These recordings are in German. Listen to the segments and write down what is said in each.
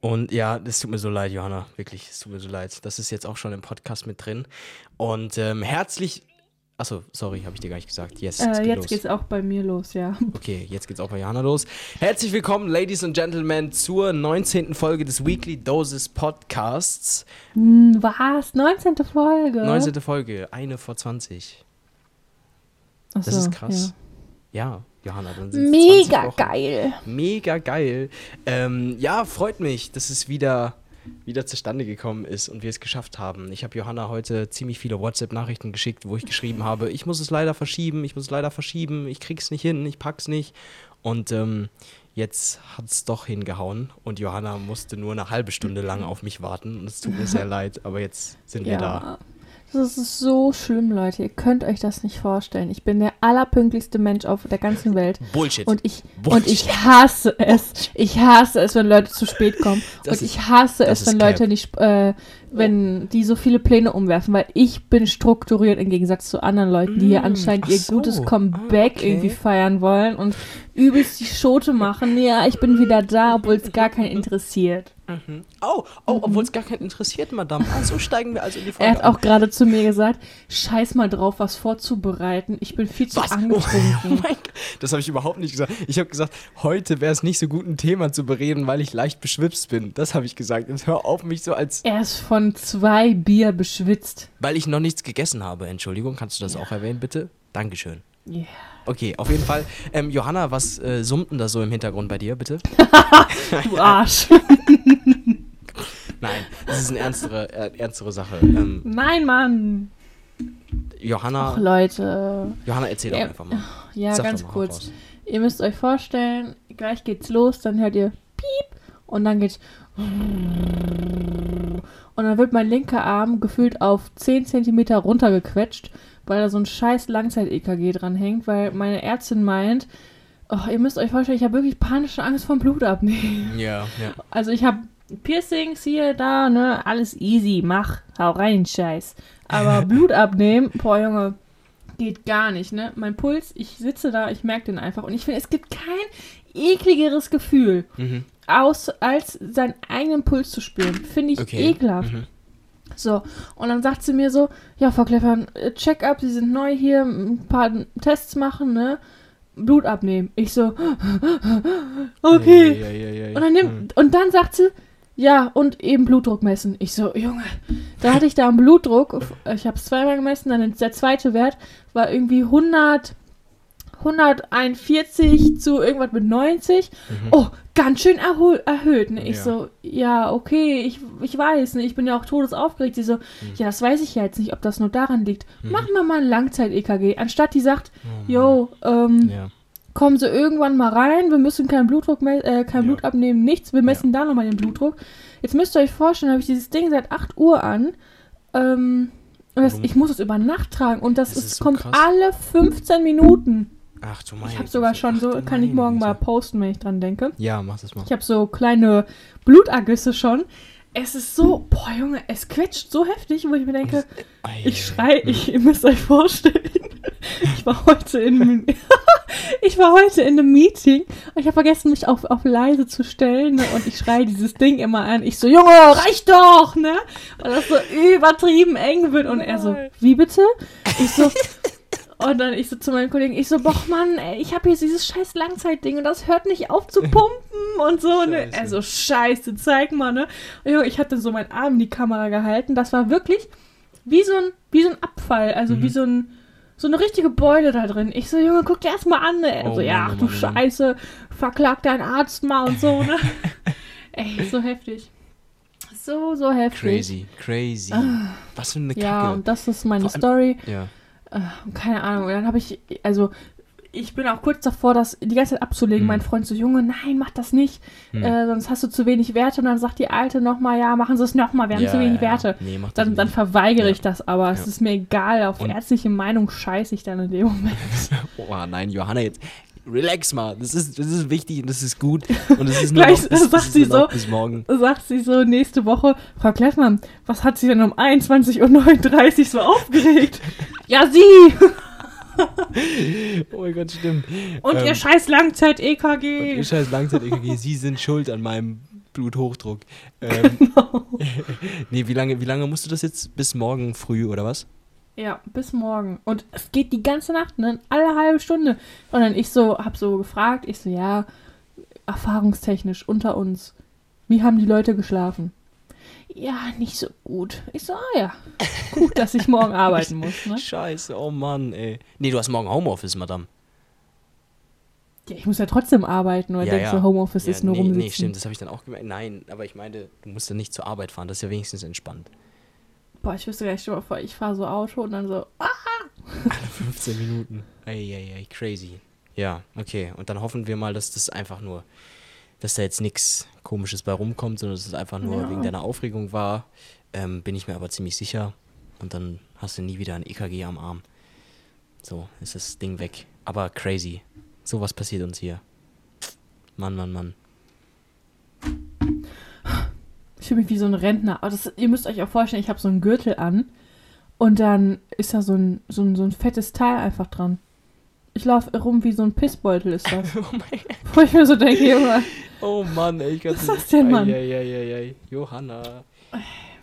Und ja, es tut mir so leid, Johanna. Wirklich, es tut mir so leid. Das ist jetzt auch schon im Podcast mit drin. Und ähm, herzlich. Achso, sorry, habe ich dir gar nicht gesagt. Yes, äh, jetzt los. geht's auch bei mir los, ja. Okay, jetzt geht's auch bei Johanna los. Herzlich willkommen, Ladies and Gentlemen, zur 19. Folge des Weekly Doses Podcasts. Hm, was? 19. Folge? 19. Folge, eine vor 20. Achso, das ist krass. Ja. ja. Johanna, dann sind Mega geil. Mega geil. Ähm, ja, freut mich, dass es wieder, wieder zustande gekommen ist und wir es geschafft haben. Ich habe Johanna heute ziemlich viele WhatsApp-Nachrichten geschickt, wo ich geschrieben habe, ich muss es leider verschieben, ich muss es leider verschieben, ich krieg's nicht hin, ich pack's nicht. Und ähm, jetzt hat es doch hingehauen und Johanna musste nur eine halbe Stunde lang auf mich warten. Und es tut mir sehr leid, aber jetzt sind ja. wir da. Das ist so schlimm, Leute. Ihr könnt euch das nicht vorstellen. Ich bin der allerpünktlichste Mensch auf der ganzen Welt. Bullshit. Und ich, Bullshit. Und ich hasse es. Ich hasse es, wenn Leute zu spät kommen. Das und ist, ich hasse es, wenn Leute nicht, äh, wenn die so viele Pläne umwerfen, weil ich bin strukturiert im Gegensatz zu anderen Leuten, die hier mm, anscheinend ihr so. gutes Comeback ah, okay. irgendwie feiern wollen und übelst die Schote machen. Ja, ich bin wieder da, obwohl es gar keinen interessiert. Mhm. Oh, oh, mhm. obwohl es gar keinen interessiert, Madame. Also steigen wir also in die Folge Er hat auch gerade zu mir gesagt, scheiß mal drauf, was vorzubereiten. Ich bin viel zu was? angetrunken. Oh, mein Gott. Das habe ich überhaupt nicht gesagt. Ich habe gesagt, heute wäre es nicht so gut, ein Thema zu bereden, weil ich leicht beschwipst bin. Das habe ich gesagt. Jetzt hör auf mich so als... Er ist von zwei Bier beschwitzt. Weil ich noch nichts gegessen habe. Entschuldigung, kannst du das ja. auch erwähnen, bitte? Dankeschön. Ja. Yeah. Okay, auf jeden Fall. Ähm, Johanna, was äh, summt denn da so im Hintergrund bei dir, bitte? du Arsch. Nein, das ist eine ernstere, äh, ernstere Sache. Ähm, Nein, Mann. Johanna. Ach, Leute. Johanna, erzähl doch einfach mal. Ja, Sag ganz kurz. Ihr müsst euch vorstellen, gleich geht's los, dann hört ihr Piep und dann geht's. Und dann wird mein linker Arm gefühlt auf 10 cm runtergequetscht, weil da so ein scheiß Langzeit-EKG dran hängt, weil meine Ärztin meint, oh, ihr müsst euch vorstellen, ich habe wirklich panische Angst vom Blut abnehmen. Ja, ja. Also ich habe Piercings hier, da, ne, alles easy, mach, hau rein, Scheiß. Aber Blut abnehmen, boah, Junge, geht gar nicht, ne? Mein Puls, ich sitze da, ich merke den einfach und ich finde, es gibt kein ekligeres Gefühl, mhm. Aus, als seinen eigenen Puls zu spüren. Finde ich okay. ekelhaft. Mhm. So, und dann sagt sie mir so, ja, Frau Kleffern, äh, Check-up, Sie sind neu hier, ein paar Tests machen, ne? Blut abnehmen. Ich so, okay. Ja, ja, ja, und, dann nimmt, mhm. und dann sagt sie, ja, und eben Blutdruck messen. Ich so, Junge, da hatte ich da einen Blutdruck. Ich habe es zweimal gemessen, dann der zweite Wert war irgendwie 100, 141 zu irgendwas mit 90. Mhm. Oh, ganz schön erhöht. Ne? Ich ja. so, ja, okay, ich, ich weiß, ne? ich bin ja auch todesaufgeregt. Sie so, mhm. ja, das weiß ich ja jetzt nicht, ob das nur daran liegt. Mhm. Machen wir mal ein Langzeit-EKG. Anstatt die sagt, oh, yo, ähm, ja kommen sie irgendwann mal rein, wir müssen keinen Blutdruck, äh, kein ja. Blut abnehmen, nichts, wir messen da nochmal den Blutdruck. Jetzt müsst ihr euch vorstellen, habe ich dieses Ding seit 8 Uhr an. Ähm, das, ich muss es über Nacht tragen und das, das ist, so kommt krass. alle 15 Minuten. Ach du meinst. Ich habe sogar schon so, kann ich morgen mal posten, wenn ich dran denke. Ja, mach das mal. Ich habe so kleine Blutergüsse schon. Es ist so, boah Junge, es quetscht so heftig, wo ich mir denke, ich schrei, ich, ihr müsst euch vorstellen, ich war heute in ich war heute in einem Meeting und ich habe vergessen, mich auf, auf leise zu stellen ne? und ich schreie dieses Ding immer an. Ich so, Junge, reicht doch, ne? Weil das so übertrieben eng wird und er so, wie bitte? Ich so, und dann ich so zu meinen Kollegen, ich so, boah Mann, ey, ich habe hier dieses scheiß Langzeitding und das hört nicht auf zu pumpen und so. Ne? Er so, scheiße, zeig mal, ne? Und ich hatte so meinen Arm in die Kamera gehalten. Das war wirklich wie so ein, wie so ein Abfall, also mhm. wie so ein so eine richtige Beule da drin. Ich so, Junge, guck dir erst mal an. Ne? Oh, so, ja, ach du Mann, Scheiße, verklag deinen Arzt mal und so, ne? Ey, so heftig. So, so heftig. Crazy, crazy. Ah, Was für eine Kacke. Ja, und das ist meine Story. Ja. Äh, keine Ahnung. Und dann habe ich, also ich bin auch kurz davor, das die ganze Zeit abzulegen. Hm. Mein Freund so, Junge, nein, mach das nicht. Hm. Äh, sonst hast du zu wenig Werte. Und dann sagt die Alte nochmal, ja, machen Sie es nochmal, wir haben ja, zu wenig ja, Werte. Nee, dann, dann verweigere ja. ich das aber. Es ist mir egal. Auf Und ärztliche Meinung scheiße ich dann in dem Moment. oh nein, Johanna, jetzt relax mal. Das ist, das ist wichtig und das ist gut. Und es ist nur Gleich, noch, bis, sagt sie so, bis morgen. Sagt sie so nächste Woche, Frau Kleffmann, was hat sie denn um 21.39 Uhr so aufgeregt? ja, sie! oh mein Gott, stimmt. Und ähm, ihr scheiß Langzeit-EKG. Ihr scheiß Langzeit-EKG, Sie sind schuld an meinem Bluthochdruck. Ähm, Genau. nee, wie lange, wie lange musst du das jetzt? Bis morgen früh oder was? Ja, bis morgen. Und es geht die ganze Nacht, ne? Alle halbe Stunde. Und dann ich so, hab so gefragt, ich so, ja, erfahrungstechnisch unter uns, wie haben die Leute geschlafen? Ja, nicht so gut. Ich so, ah ja, gut, dass ich morgen arbeiten muss, ne? Scheiße, oh Mann, ey. Nee, du hast morgen Homeoffice, Madame. Ja, ich muss ja trotzdem arbeiten, oder Ja, denkst ja. du, Homeoffice ja, ist nur nee, rumsitzen? Nee, stimmt, das habe ich dann auch gemerkt. Nein, aber ich meine, du musst ja nicht zur Arbeit fahren, das ist ja wenigstens entspannt. Boah, ich wüsste gar nicht, stell dir mal vor, ich fahre so Auto und dann so, ah, Alle 15 Minuten. Eieiei, crazy. Ja, okay. Und dann hoffen wir mal, dass das einfach nur, dass da jetzt nichts Komisches bei rumkommt, sondern dass es einfach nur Ja. wegen deiner Aufregung war. Ähm, bin ich mir aber ziemlich sicher. Und dann hast du nie wieder ein EKG am Arm. So, ist das Ding weg. Aber crazy. Sowas passiert uns hier. Mann, Mann, Mann. Ich fühle mich wie so ein Rentner. Aber das, ihr müsst euch auch vorstellen, ich habe so einen Gürtel an und dann ist da so ein, so ein, so ein fettes Teil einfach dran. Ich laufe rum wie so ein Pissbeutel ist das. Oh mein Wo ich mir so denke, Junge, Oh Mann, ey, ich kann Was ist das denn, Mann? Eieiei. Johanna.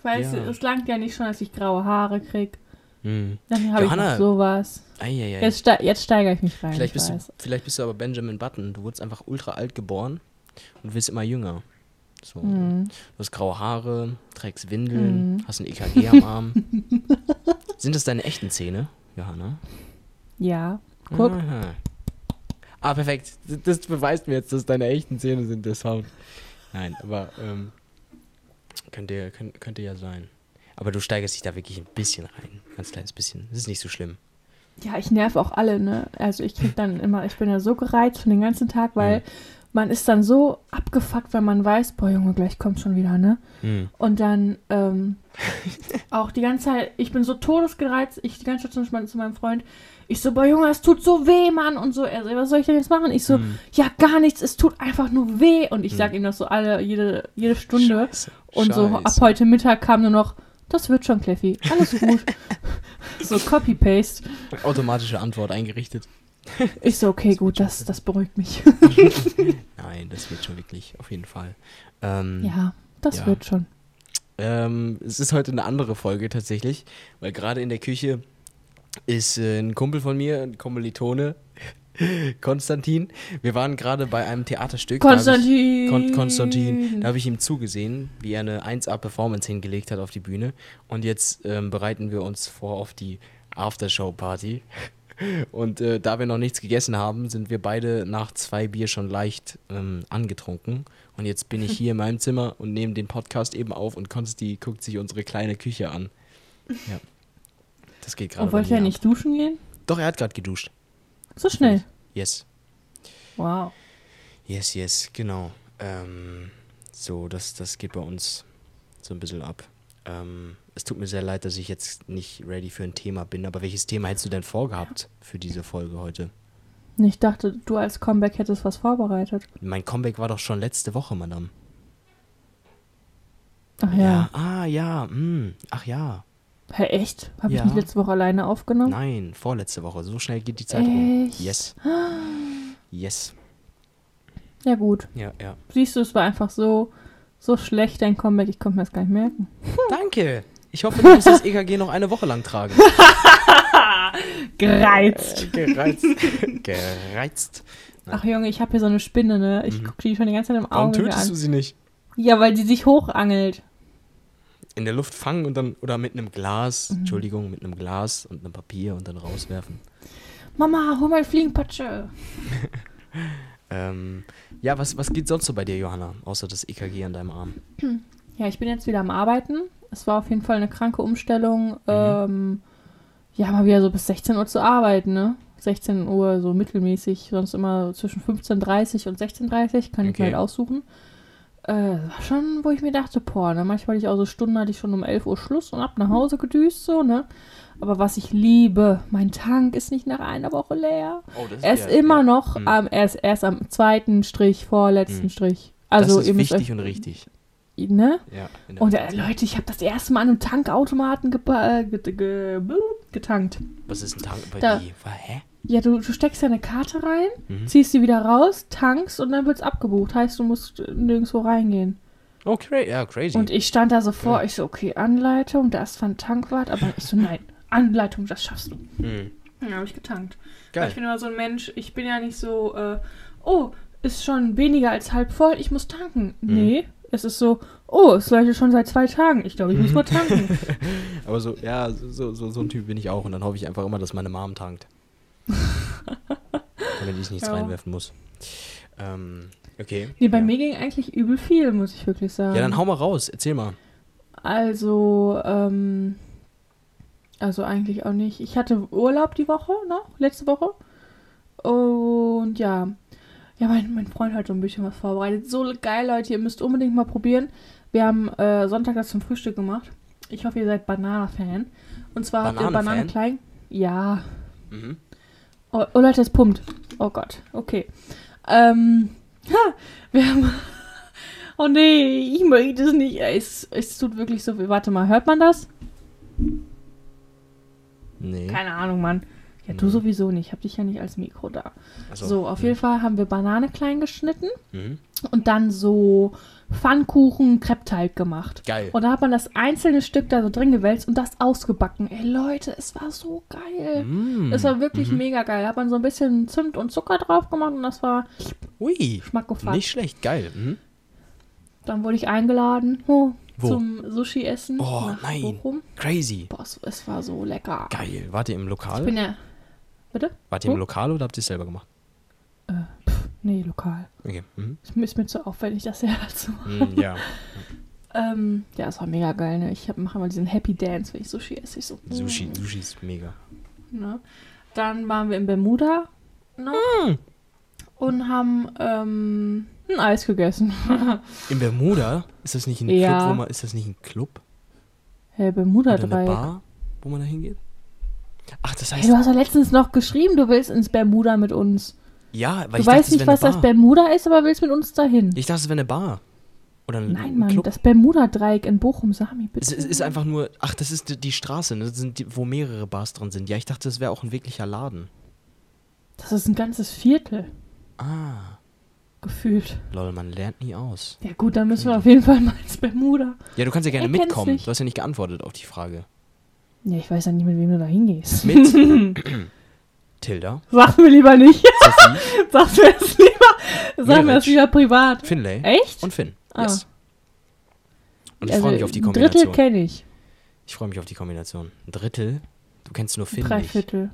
weißt Ja. du, es langt ja nicht schon, dass ich graue Haare krieg. Hm. Dann habe ich noch sowas. Eieiei. Jetzt, ste jetzt steigere ich mich rein. Vielleicht ich bist, du, vielleicht bist du aber Benjamin Button. Du wurdest einfach ultra alt geboren und wirst immer jünger. So. Mhm. Du hast graue Haare, trägst Windeln, Mhm. hast ein EKG am Arm. Sind das deine echten Zähne, Johanna? Ja, guck. Aha. Ah, perfekt. Das- beweist mir jetzt, dass deine echten Zähne sind, der Sound. Nein, aber ähm, könnte, könnte, könnte ja sein. Aber du steigerst dich da wirklich ein bisschen rein. Ganz kleines bisschen. Das ist nicht so schlimm. Ja, ich nerv auch alle, ne? Also ich krieg dann immer, ich bin ja so gereizt von den ganzen Tag, weil Mhm. Man ist dann so abgefuckt, wenn man weiß, boah Junge, gleich kommt schon wieder, ne? Hm. Und dann ähm, auch die ganze Zeit, ich bin so todesgereizt, ich die ganze Zeit zum Beispiel zu meinem Freund, ich so, boah Junge, es tut so weh, Mann. Und so, er so, was soll ich denn jetzt machen? Ich so, Hm. ja, gar nichts, es tut einfach nur weh. Und ich Hm. sag ihm das so alle, jede, jede Stunde. Scheiße. Und so ab Scheiße. heute Mittag kam nur noch, das wird schon, Kleffi, alles gut. so Copy-Paste. Automatische Antwort eingerichtet. Ich so, okay, gut, das, das beruhigt mich. Nein, das wird schon wirklich, auf jeden Fall. Ähm, ja, das Ja. wird schon. Ähm, es ist heute eine andere Folge tatsächlich, weil gerade in der Küche ist äh, ein Kumpel von mir, ein Kommilitone, Konstantin. Wir waren gerade bei einem Theaterstück. da hab ich- Konstantin. Kon Konstantin, da habe ich ihm zugesehen, wie er eine 1A-Performance hingelegt hat auf die Bühne. Und jetzt ähm, bereiten wir uns vor auf die Aftershow-Party. Und äh, da wir noch nichts gegessen haben, sind wir beide nach zwei Bier schon leicht ähm, angetrunken. Und jetzt bin ich hier in meinem Zimmer und nehme den Podcast eben auf und Konsti guckt sich unsere kleine Küche an. Ja. Das geht gerade. Und wollte er nicht ab. duschen gehen? Doch, er hat gerade geduscht. So schnell. Yes. Wow. Yes, yes, genau. Ähm, so, das, das geht bei uns so ein bisschen ab. Ähm, es tut mir sehr leid, dass ich jetzt nicht ready für ein Thema bin, aber welches Thema hättest du denn vorgehabt für diese Folge heute? Ich dachte, du als Comeback hättest was vorbereitet. Mein Comeback war doch schon letzte Woche, Madame. Ach ja. Ah, ja. Hm. Ach ja. Hä, echt? Habe Ja. ich nicht letzte Woche alleine aufgenommen? Nein, vorletzte Woche. So schnell geht die Zeit um. Echt? Yes. Yes. Ja gut. Ja, ja. Siehst du, es war einfach so, so schlecht dein Comeback, ich konnte mir das gar nicht merken. Danke. Ich hoffe, du musst das EKG noch eine Woche lang tragen. Gereizt. Äh, gereizt. gereizt. Ach Junge, ich habe hier so eine Spinne, ne? Ich Mhm. gucke die schon die ganze Zeit im Warum Auge tötest an. du sie nicht? Ja, weil die sich hochangelt. in der Luft fangen und dann oder mit einem Glas, Mhm. Entschuldigung, mit einem Glas und einem Papier und dann rauswerfen. Mama, hol mal Fliegenpatsche. Ähm, ja, was, was geht sonst so bei dir, Johanna, außer das EKG an deinem Arm? Ja, ich bin jetzt wieder am Arbeiten. Es war auf jeden Fall eine kranke Umstellung. Ähm, ja, mal wieder so bis 16 Uhr zu arbeiten, ne? 16 Uhr so mittelmäßig, sonst immer zwischen 15.30 und 16.30 kann ich Okay. mir halt aussuchen. Äh, war schon, wo ich mir dachte, boah, ne? manchmal hatte ich auch so Stunden, hatte ich schon um 11 Uhr Schluss und ab nach Hause gedüst, so, ne? Aber was ich liebe, mein Tank ist nicht nach einer Woche leer. Oh, das Er ist immer noch Hm. am, er ist erst am zweiten Strich, vorletzten Hm. Strich. Also, das ist wichtig euch, und richtig. ne? Ja, der Und äh. Leute, ich habe das erste Mal an einem Tankautomaten äh, get- ge getankt. Was ist ein Tank? Bei Da-? Wa- Hä? Ja, du, du steckst ja eine Karte rein, Mhm. ziehst sie wieder raus, tankst und dann wird's abgebucht. Heißt, du musst nirgendwo reingehen. Okay, ja, crazy. Und ich stand da so vor, ich so, okay, Anleitung, da ist von Tankwart, aber ich so, nein, Anleitung, das schaffst du. Hm. Dann habe ich getankt. Weil Geil. Ich bin immer so ein Mensch, ich bin ja nicht so, äh, oh, ist schon weniger als halb voll, ich muss tanken. Mhm. Nee, es ist so, oh, es leuchtet schon seit zwei Tagen, ich glaube, ich muss mal tanken. Aber so, ja, so, so, so ein Typ bin ich auch. Und dann hoffe ich einfach immer, dass meine Mom tankt. Damit ich nichts Ja. reinwerfen muss. Ähm, okay. Nee, bei ja. mir ging eigentlich übel viel, muss ich wirklich sagen. Ja, dann hau mal raus. Erzähl mal. Also, ähm, also eigentlich auch nicht. Ich hatte Urlaub die Woche noch, letzte Woche. Und ja, ja, mein, mein Freund hat so ein bisschen was vorbereitet. So geil, Leute, ihr müsst unbedingt mal probieren. Wir haben äh, Sonntag das zum Frühstück gemacht. Ich hoffe, ihr seid Banana-Fan. Und zwar habt ihr Bananenfan? Bananen klein. Ja. Mhm. Oh, oh Leute, es pumpt. Oh Gott, okay. Ähm, ha, wir haben. Oh nee, ich möchte es nicht. Es, es tut wirklich so viel. Warte mal, hört man das? Nee. Keine Ahnung, Mann. Ja, du Mhm. sowieso nicht. Ich hab dich ja nicht als Mikro da. Achso. So, auf jeden Fall haben wir Banane klein geschnitten Mhm. Und dann so Pfannkuchen, Kreppteig gemacht. Geil. Und da hat man das einzelne Stück da so drin gewälzt und das ausgebacken. Ey, Leute, es war so geil. Mm. Es war wirklich Mhm. mega geil. Da hat man so ein bisschen Zimt und Zucker drauf gemacht und das war Ui. schmackgefuckt. Nicht schlecht. Geil. Mhm. Dann wurde ich eingeladen oh, Wo? zum Sushi-Essen Oh, nach nein. Bochum. Crazy. Boah, es, war so lecker. Geil. Wart ihr im Ich Lokal? bin ja... Bitte? Wart ihr im Wo? Lokal oder habt ihr es selber gemacht? Nee, lokal. Okay. Mhm. Ist mir zu aufwendig, das selber zu machen. Mm, ja. Ähm, ja, es war mega geil, ne? Ich mache immer diesen Happy Dance, wenn ich Sushi esse. Ich so, Sushi. Sushi ist mega. Ne? Dann waren wir in Bermuda noch Mm. und haben ähm, ein Eis gegessen. In Bermuda? Ist das nicht ein Ja. Club, wo man, ist das nicht ein Club? Hey, Bermuda Oder eine Dreieck. Bar, wo man da hingeht? Ach, das heißt, Hey, du hast doch letztens noch geschrieben, du willst ins Bermuda mit uns. Ja, weil Du ich dachte, weißt es nicht, wäre was das. Bermuda ist, aber willst mit uns dahin. Ich dachte, es wäre eine Bar. Oder ein, Nein, ein Mann, Club. das Bermuda-Dreieck in Bochum, Sami, bitte. es, es ist einfach nur, ach, das ist die, die Straße, ne? das sind die, wo mehrere Bars drin sind. Ja, ich dachte, das wäre auch ein wirklicher Laden. Das ist ein ganzes Viertel, Ah, gefühlt. lol, man lernt nie aus. Ja gut, dann müssen wir auf jeden Fall mal ins Bermuda. Ja, du kannst ja gerne Er mitkommen. nicht. Du hast ja nicht geantwortet auf die Frage. Ja, ich weiß ja nicht, mit wem du da hingehst. Mit Tilda, Sag mir lieber nicht. Sag mir das lieber. Sag mir das lieber privat. Finlay Echt? und Finn. Ah. Yes. Und ich Also, freue mich auf die ein Drittel Kombination. kenne ich. Ich freue mich auf die Kombination. Ein Drittel? Du kennst nur Finn Drei nicht. Viertel.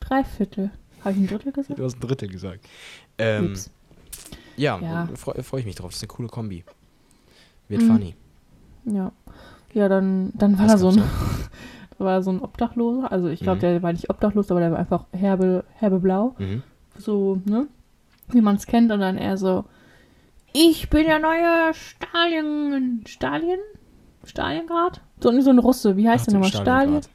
Drei Viertel. Habe ich ein Drittel gesagt? Du hast ein Drittel gesagt. Ähm, Ups. ja, Ja. freue freu ich mich drauf. Das ist eine coole Kombi. Wird Mhm. funny. Ja. Ja, dann, dann war Was da so ein, war so ein Obdachloser. Also ich glaube, Mhm. der war nicht obdachlos, aber der war einfach herbe, herbe blau. Mhm. So, ne? Wie man es kennt. Und dann er so, ich bin der neue Stalin. Stalin? Stalingrad? So, so ein Russe. Wie heißt Ach, der nochmal? Stalin? Stalingrad.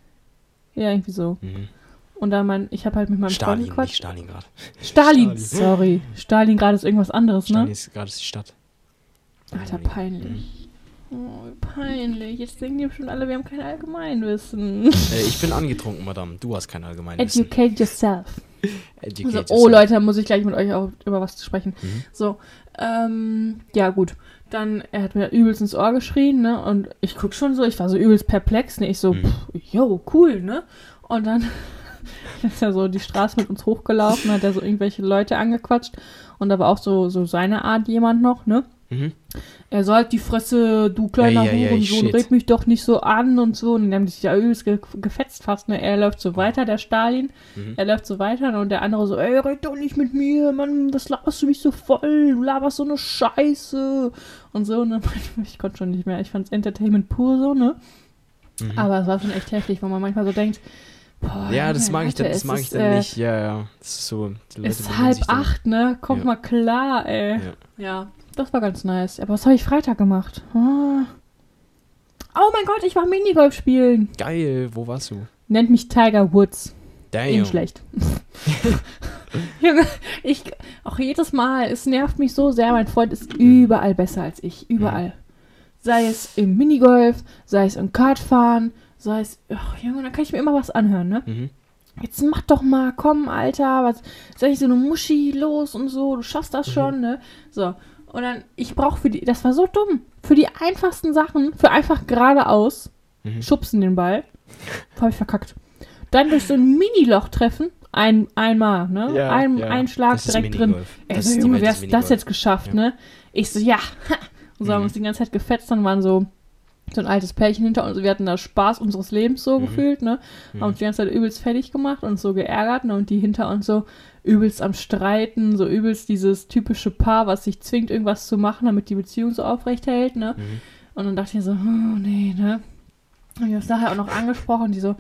Ja, irgendwie so. Mhm. Und dann mein, ich habe halt mit meinem Freund Stalin, nicht gequatscht. Stalingrad. Stalin. Stalin. Sorry. Stalingrad ist irgendwas anderes, ne? Stalin ist die Stadt. Alter, Mhm. peinlich. Oh, wie peinlich. Jetzt denken die bestimmt alle, wir haben kein Allgemeinwissen. Äh, ich bin angetrunken, Madame. Du hast kein Allgemeinwissen. Educate yourself. Educate So, yourself. oh Leute, da muss ich gleich mit euch auch über was zu sprechen. Mhm. So, ähm, ja gut. Dann, er hat mir übelst ins Ohr geschrien, ne? Und ich guck schon so, ich war so übelst perplex, ne? Ich so, Mhm. pff, yo, cool, ne? Und dann ist er so die Straße mit uns hochgelaufen, hat er so irgendwelche Leute angequatscht. Und da war auch so, so seine Art jemand noch, ne? Mhm. Er so halt die Fresse, du kleiner Ei, ei, ei, Hurensohn, red mich doch nicht so an und so. Und die haben sich ja übelst ge gefetzt fast, ne? Er läuft so weiter, der Stalin. Mhm. Er läuft so weiter und der andere so, ey, red doch nicht mit mir, Mann, das laberst du mich so voll, du laberst so eine Scheiße. Und so, ne? Ich konnte schon nicht mehr. Ich fand's Entertainment pur so, ne? Mhm. Aber es war schon echt heftig, weil man manchmal so denkt, boah, ja, das mag ich dann, das mag ich dann äh, nicht. Ja, ja. Das ist so. Die Leute ist halb dann- acht, ne? Kommt Ja. mal klar, ey. Ja. Ja, das war ganz nice. Aber was habe ich Freitag gemacht? Ah. Oh mein Gott, ich war Minigolf spielen. Geil, wo warst du? Nennt mich Tiger Woods. Damn. Ihn schlecht. Junge, ich, auch jedes Mal, es nervt mich so sehr. Mein Freund ist überall besser als ich. Überall. Sei es im Minigolf, sei es im Kartfahren, sei es. Ach, Junge, da kann ich mir immer was anhören, ne? Mhm. Jetzt mach doch mal, komm, Alter, was. Sei ich so eine Muschi los und so, du schaffst das schon, ne? So. Und dann, ich brauche für die, das war so dumm, für die einfachsten Sachen, für einfach geradeaus, Mhm. schubsen den Ball, habe ich verkackt. Dann durch so ein Mini-Loch treffen, ein, einmal, ne? Ja, ein, ja. ein Schlag direkt drin. Das so, Junge, wer hast das jetzt geschafft, Ja. ne? Ich so, ja. Und so haben Mhm. wir uns die ganze Zeit gefetzt, dann waren so, so ein altes Pärchen hinter uns. Wir hatten da Spaß unseres Lebens so Mhm. gefühlt, ne? Haben uns die ganze Zeit übelst fertig gemacht und so geärgert, ne? Und die hinter uns so übelst am Streiten, so übelst dieses typische Paar, was sich zwingt, irgendwas zu machen, damit die Beziehung so aufrecht hält, ne? Mhm. Und dann dachte ich so, oh, nee, ne? Und ich habe es nachher auch noch angesprochen, die so,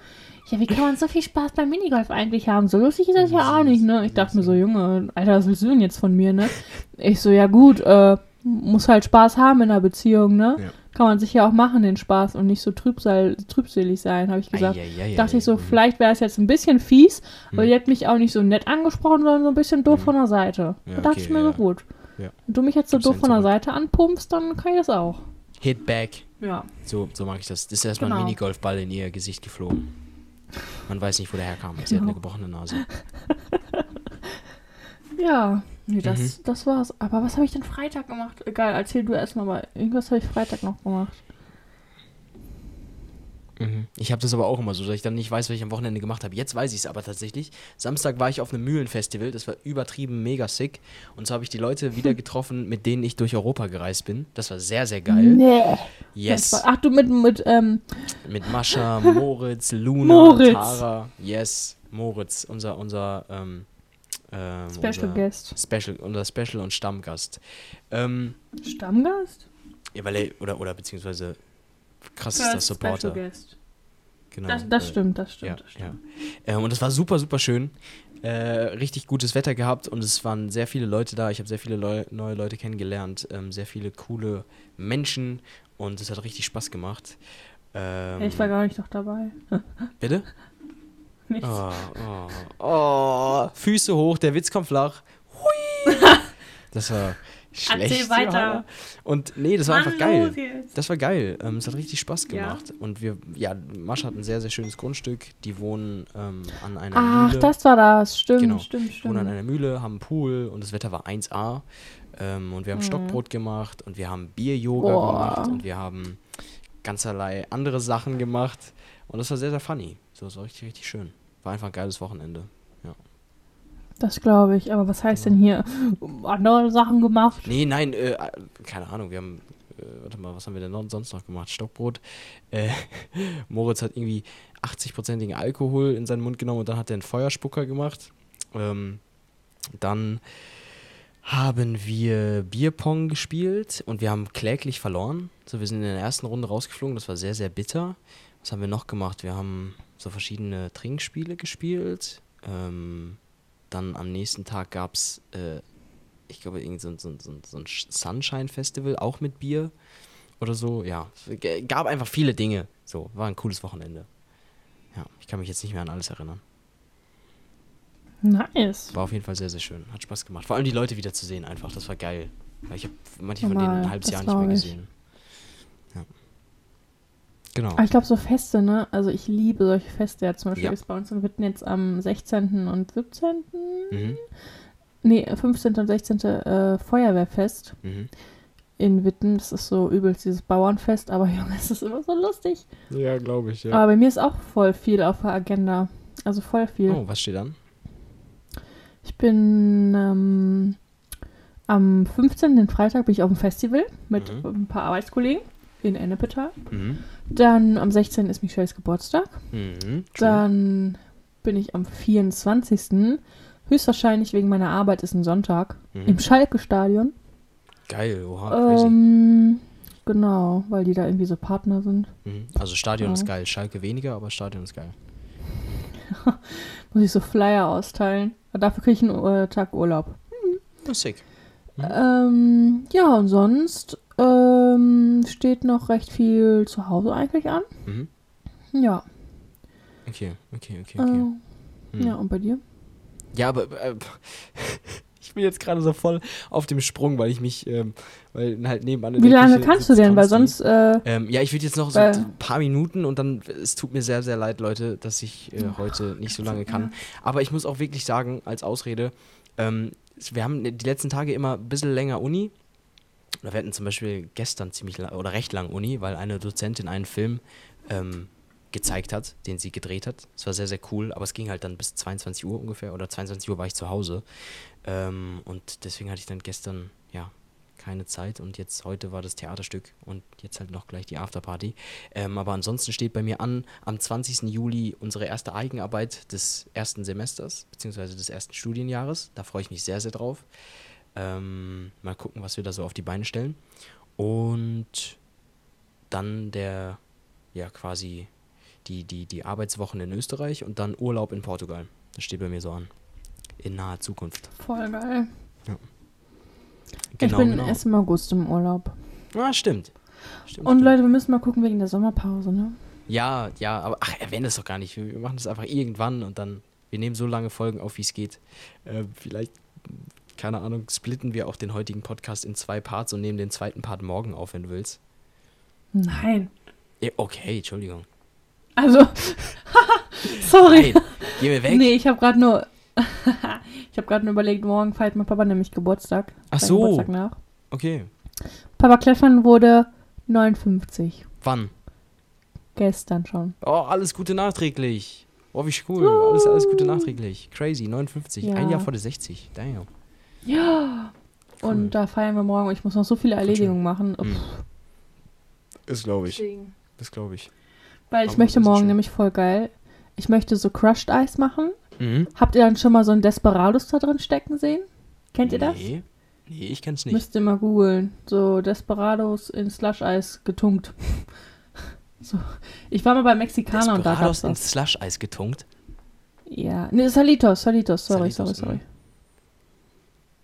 ja, wie kann man so viel Spaß beim Minigolf eigentlich haben? So lustig ist das ja auch nicht, ne? Ich dachte mir so, Junge, Alter, was willst du denn jetzt von mir, ne? Ich so, ja gut, äh, muss halt Spaß haben in einer Beziehung, ne? Ja. Kann man sich ja auch machen, den Spaß und nicht so trübsal, trübselig sein, habe ich gesagt. Eieiei. Dachte ich so, Mhm. vielleicht wäre es jetzt ein bisschen fies, weil Mhm. die hat mich auch nicht so nett angesprochen, sondern so ein bisschen doof Mhm. von der Seite. Ja, da dachte okay, ich mir ja. so, gut. Ja. Wenn du mich jetzt so Gib's doof von der. Seite anpumpst, dann kann ich das auch. Hit back. Ja. So, so mag ich das. Das ist erstmal ein Genau. Minigolfball in ihr Gesicht geflogen. Man weiß nicht, wo der herkam. Sie hat Genau. eine gebrochene Nase. Ja, nee, das, Mhm. das war's. Aber was habe ich denn Freitag gemacht? Egal, erzähl du erstmal mal. Irgendwas habe ich Freitag noch gemacht. Mhm. Ich habe das aber auch immer so, dass ich dann nicht weiß, was ich am Wochenende gemacht habe. Jetzt weiß ich es aber tatsächlich. Samstag war ich auf einem Mühlenfestival, das war übertrieben mega sick. Und so habe ich die Leute wieder getroffen, mit denen ich durch Europa gereist bin. Das war sehr, sehr geil. Nee. Yes. war, ach, du mit, mit, ähm, Mit Mascha, Moritz, Luna, Moritz. Tara. Yes, Moritz, unser, unser, ähm, ähm, Special Guest. Special, unser Special und Stammgast. Ähm, Stammgast? ja, weil er, oder, oder beziehungsweise krassester Supporter. Special Guest. Genau. Das, das äh, stimmt, das stimmt, Ja, das stimmt. ja. Ähm, und es war super, super schön. Äh, richtig gutes Wetter gehabt und es waren sehr viele Leute da. Ich habe sehr viele Leu neue Leute kennengelernt, ähm, sehr viele coole Menschen und es hat richtig Spaß gemacht. Ähm, ich war gar nicht noch dabei. bitte? Nichts. Oh, oh, oh, Füße hoch, der Witz kommt flach. Hui. Das war schlecht. Erzähl weiter. Und nee, das war einfach Mann, geil. los jetzt. Das war geil. Ähm, es hat richtig Spaß Ja. gemacht. Und wir, ja, Mascha hat ein sehr, sehr schönes Grundstück. Die wohnen ähm, an einer Ach, Mühle. das war das. Stimmt, Genau. stimmt, wohnen an stimmt. einer Mühle, haben einen Pool und das Wetter war 1A. Ähm, und wir haben Mhm. Stockbrot gemacht und wir haben Bier-Yoga gemacht und wir haben ganzerlei andere Sachen gemacht. Und das war sehr, sehr funny. So, es war richtig, richtig schön. War einfach ein geiles Wochenende. Das glaube ich. Aber was heißt denn hier? Andere Sachen gemacht? Nee, nein, äh, keine Ahnung, wir haben, äh, warte mal, was haben wir denn noch, sonst noch gemacht? Stockbrot. Äh, Moritz hat irgendwie 80-prozentigen Alkohol in seinen Mund genommen und dann hat er einen Feuerspucker gemacht. Ähm, dann haben wir Bierpong gespielt und wir haben kläglich verloren. So, wir sind in der ersten Runde rausgeflogen, das war sehr, sehr bitter. Was haben wir noch gemacht? Wir haben so verschiedene Trinkspiele gespielt. Ähm, dann am nächsten Tag gab es, äh, ich glaube, irgend so, ein- so, so, so ein Sunshine-Festival, auch mit Bier oder so. Ja, es gab einfach viele Dinge. So, war ein cooles Wochenende. Ja, ich kann mich jetzt nicht mehr an alles erinnern. Nice. War auf jeden Fall sehr, sehr schön. Hat Spaß gemacht. Vor allem die Leute wieder zu sehen einfach. Das war geil. Weil ich habe manche von denen ein halbes Jahr nicht mehr ich. gesehen. Ja. Genau. Aber ich glaube, so Feste, ne? Also ich liebe solche Feste. Ja, zum Beispiel Ja. ist bei uns in Witten jetzt am 16. und 17. Mhm. Nee, 15. und 16. Äh, Feuerwehrfest Mhm. in Witten. Das ist so übelst dieses Bauernfest, aber Junge, es ist immer so lustig. Ja, glaube ich, Aber bei mir ist auch voll viel auf der Agenda. Also voll viel. Oh, was steht an? Ich bin ähm, am 15. den Freitag bin ich auf dem Festival mit Mhm. ein paar Arbeitskollegen in Ennepetal. Mhm. Dann am 16. ist Michelles Geburtstag. Mhm. Dann bin ich am 24. Höchstwahrscheinlich wegen meiner Arbeit ist ein Sonntag Mhm. im Schalke-Stadion. Geil, oha. Ähm, genau, weil die da irgendwie so Partner sind. Mhm. Also Stadion ja. ist geil. Schalke weniger, aber Stadion ist geil. Muss ich so Flyer austeilen. Dafür kriege ich einen äh, Tag Urlaub. Das ist sick. Mhm. Ähm, ja, und sonst ähm, steht noch recht viel zu Hause eigentlich an. Mhm. Ja. Okay, okay, okay, okay. Äh, Mhm. Ja, und bei dir? Ja, aber äh, ich bin jetzt gerade so voll auf dem Sprung, weil ich mich, ähm, weil halt nebenan Wie lange Küche kannst du denn? Weil sonst, äh, Ähm, ja, ich würde jetzt noch so ein paar Minuten und dann, es tut mir sehr, sehr leid, Leute, dass ich äh, heute nicht so lange kann. Aber ich muss auch wirklich sagen, als Ausrede, ähm, wir haben die letzten Tage immer ein bisschen länger Uni Oder wir hatten zum Beispiel gestern ziemlich lang, oder recht lang Uni, weil eine Dozentin einen Film ähm, gezeigt hat, den sie gedreht hat. Es war sehr, sehr cool, aber es ging halt dann bis 22 Uhr ungefähr oder 22 Uhr war ich zu Hause. Ähm, und deswegen hatte ich dann gestern, ja, keine Zeit und jetzt heute war das Theaterstück und jetzt halt noch gleich die Afterparty. Ähm, aber ansonsten steht bei mir an, am 20. Juli unsere erste Eigenarbeit des ersten Semesters, beziehungsweise des ersten Studienjahres. Da freue ich mich sehr, sehr drauf. Ähm, mal gucken, was wir da so auf die Beine stellen. Und dann der, ja, quasi die, die, die Arbeitswochen in Österreich und dann Urlaub in Portugal. Das steht bei mir so an. In naher Zukunft. Voll geil. Genau, ich bin genau. erst im August im Urlaub. Ah, stimmt. stimmt Und stimmt. Leute, wir müssen mal gucken wegen der Sommerpause, ne? Ja, ja, aber ach, erwähne das doch gar nicht. Wir wir machen das einfach irgendwann und dann, wir nehmen so lange Folgen auf, wie es geht. Äh, vielleicht, keine Ahnung, splitten wir auch den heutigen Podcast in zwei Parts und nehmen den zweiten Part morgen auf, wenn du willst. Nein. Okay, Entschuldigung. Also, sorry. Nein, geh mir weg. Nee, ich habe gerade nur ich habe gerade nur überlegt, morgen feiert mein Papa nämlich Geburtstag. Ach so. Geburtstag nach. Okay, Papa Kleffern wurde 59. wann? Gestern schon. Oh, alles Gute nachträglich. Oh, wie cool. Alles, alles Gute nachträglich. Crazy, 59. Ja. Ein Jahr vor der 60. Damn. Ja. Cool. Und da feiern wir morgen. Ich muss noch so viele Erledigungen machen. Uff. Mhm. Das glaube ich. Deswegen. Das glaube ich. Weil ich Aber möchte ist morgen nämlich voll geil. Ich möchte so Crushed Eis machen. Mhm. Habt ihr dann schon mal so ein Desperados da drin stecken sehen? Kennt ihr das? Nee. Nee, ich kenn's nicht. Müsst ihr mal googeln. So Desperados in Slush-Eis getunkt. So. Ich war mal bei Mexikaner und da gab's Desperados in das. Slush-Eis getunkt. Ja. Nee, Salitos, Salitos, sorry, Salitos, sorry,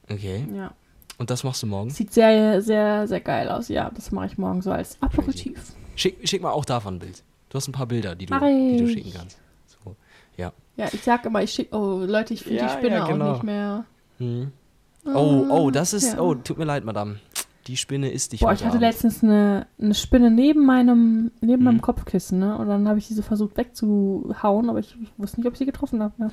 Okay. Ja. Und das machst du morgen? Sieht sehr, sehr, sehr geil aus. Ja, das mache ich morgen so als Aperitif. Schick, schick mal auch davon ein Bild. Du hast ein paar Bilder, die du, die du schicken kannst. So. Ja. Ja, ich sag immer, ich schicke. Oh, Leute, ich finde Ja, die Spinne ja, genau. auch nicht mehr. Mhm. Oh, oh, das ist. Ja. Oh, tut mir leid, Madame. Die Spinne ist dich Boah, ich hatte Abend. letztens eine, eine Spinne neben meinem, neben Mhm. meinem Kopfkissen, ne? Und dann habe ich diese versucht wegzuhauen, aber ich wusste nicht, ob ich sie getroffen habe. Ne?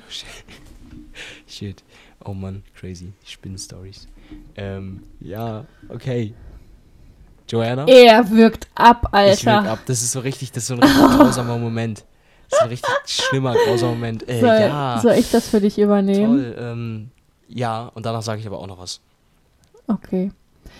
Shit. Oh Mann, crazy. Die Spinnen-Stories. Ähm, ja, okay. Joanna? Er wirkt ab, Ich wirk Alter. ab. Das ist so richtig, das ist so ein richtig grausamer Moment. Das ist ein richtig schlimmer, grausamer Moment. Äh, soll, ja, soll ich das für dich übernehmen? toll. Ähm, ja, und danach sage ich aber auch noch was. Okay.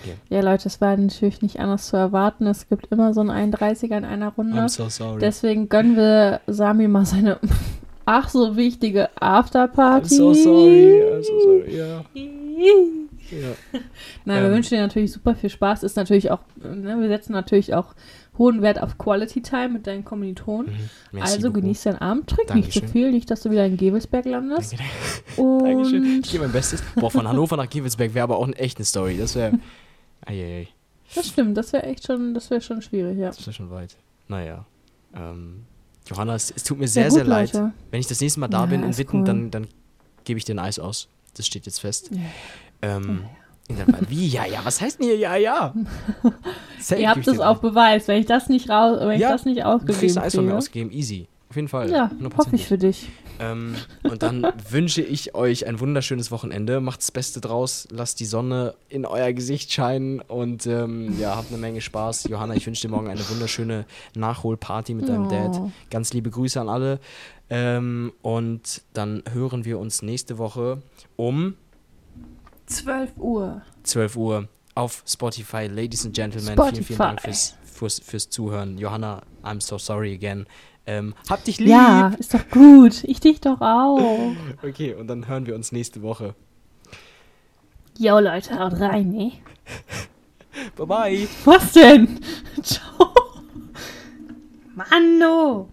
Okay. Ja, Leute, es war natürlich nicht anders zu erwarten. Es gibt immer so einen 31er in einer Runde. I'm so sorry. Deswegen gönnen wir Sami mal seine ach so wichtige I'm Afterparty. so sorry. I'm so sorry. Ja. ja. Nein, wir Ähm. wünschen dir natürlich super viel Spaß. Ist natürlich auch, ne, wir setzen natürlich auch hohen Wert auf Quality Time mit deinen Kommilitonen. Mhm. Also genieß deinen Abend, trink nicht zu viel, nicht, dass du wieder in Gevelsberg landest. Danke, danke. Dankeschön. Und Ich gebe mein Bestes. Boah, von Hannover nach Gevelsberg wäre aber auch eine echte Story. Das wäre. Eieiei. das stimmt, das wäre echt schon, das wäre schon schwierig, ja. Das wäre schon weit. Naja. Ähm, Johanna, es, es tut mir Ja, sehr, gut, sehr leid. Leute. Wenn ich das nächste Mal da Ja, bin in Witten, cool. dann, dann gebe ich dir ein Eis aus. Das steht jetzt fest. Ja. Ähm, Fall- Wie? Ja, ja. Was heißt denn hier? Ja, ja. Ihr habt es auf Beweis. Wenn ich das nicht raus, wenn Ja, ich das nicht Du kriegst ausgegeben ein Eis von mir ausgegeben. Easy. Auf jeden Fall. Ja, 100%. hoffe ich für dich. Ähm, und dann wünsche ich euch ein wunderschönes Wochenende. Macht das Beste draus. Lasst die Sonne in euer Gesicht scheinen und ähm, ja, habt eine Menge Spaß. Johanna, ich wünsche dir morgen eine wunderschöne Nachholparty mit deinem Oh. Dad. Ganz liebe Grüße an alle. Ähm, und dann hören wir uns nächste Woche um 12 Uhr. 12 Uhr auf Spotify. Ladies and Gentlemen, vielen, vielen Dank Spotify. fürs, fürs, fürs Zuhören. Johanna, I'm so sorry again. Ähm, hab dich lieb. Ja, ist doch gut. Ich dich doch auch. Okay, und dann hören wir uns nächste Woche. Jo, Leute, haut rein, ne? Bye bye. Was denn? Ciao. Manno.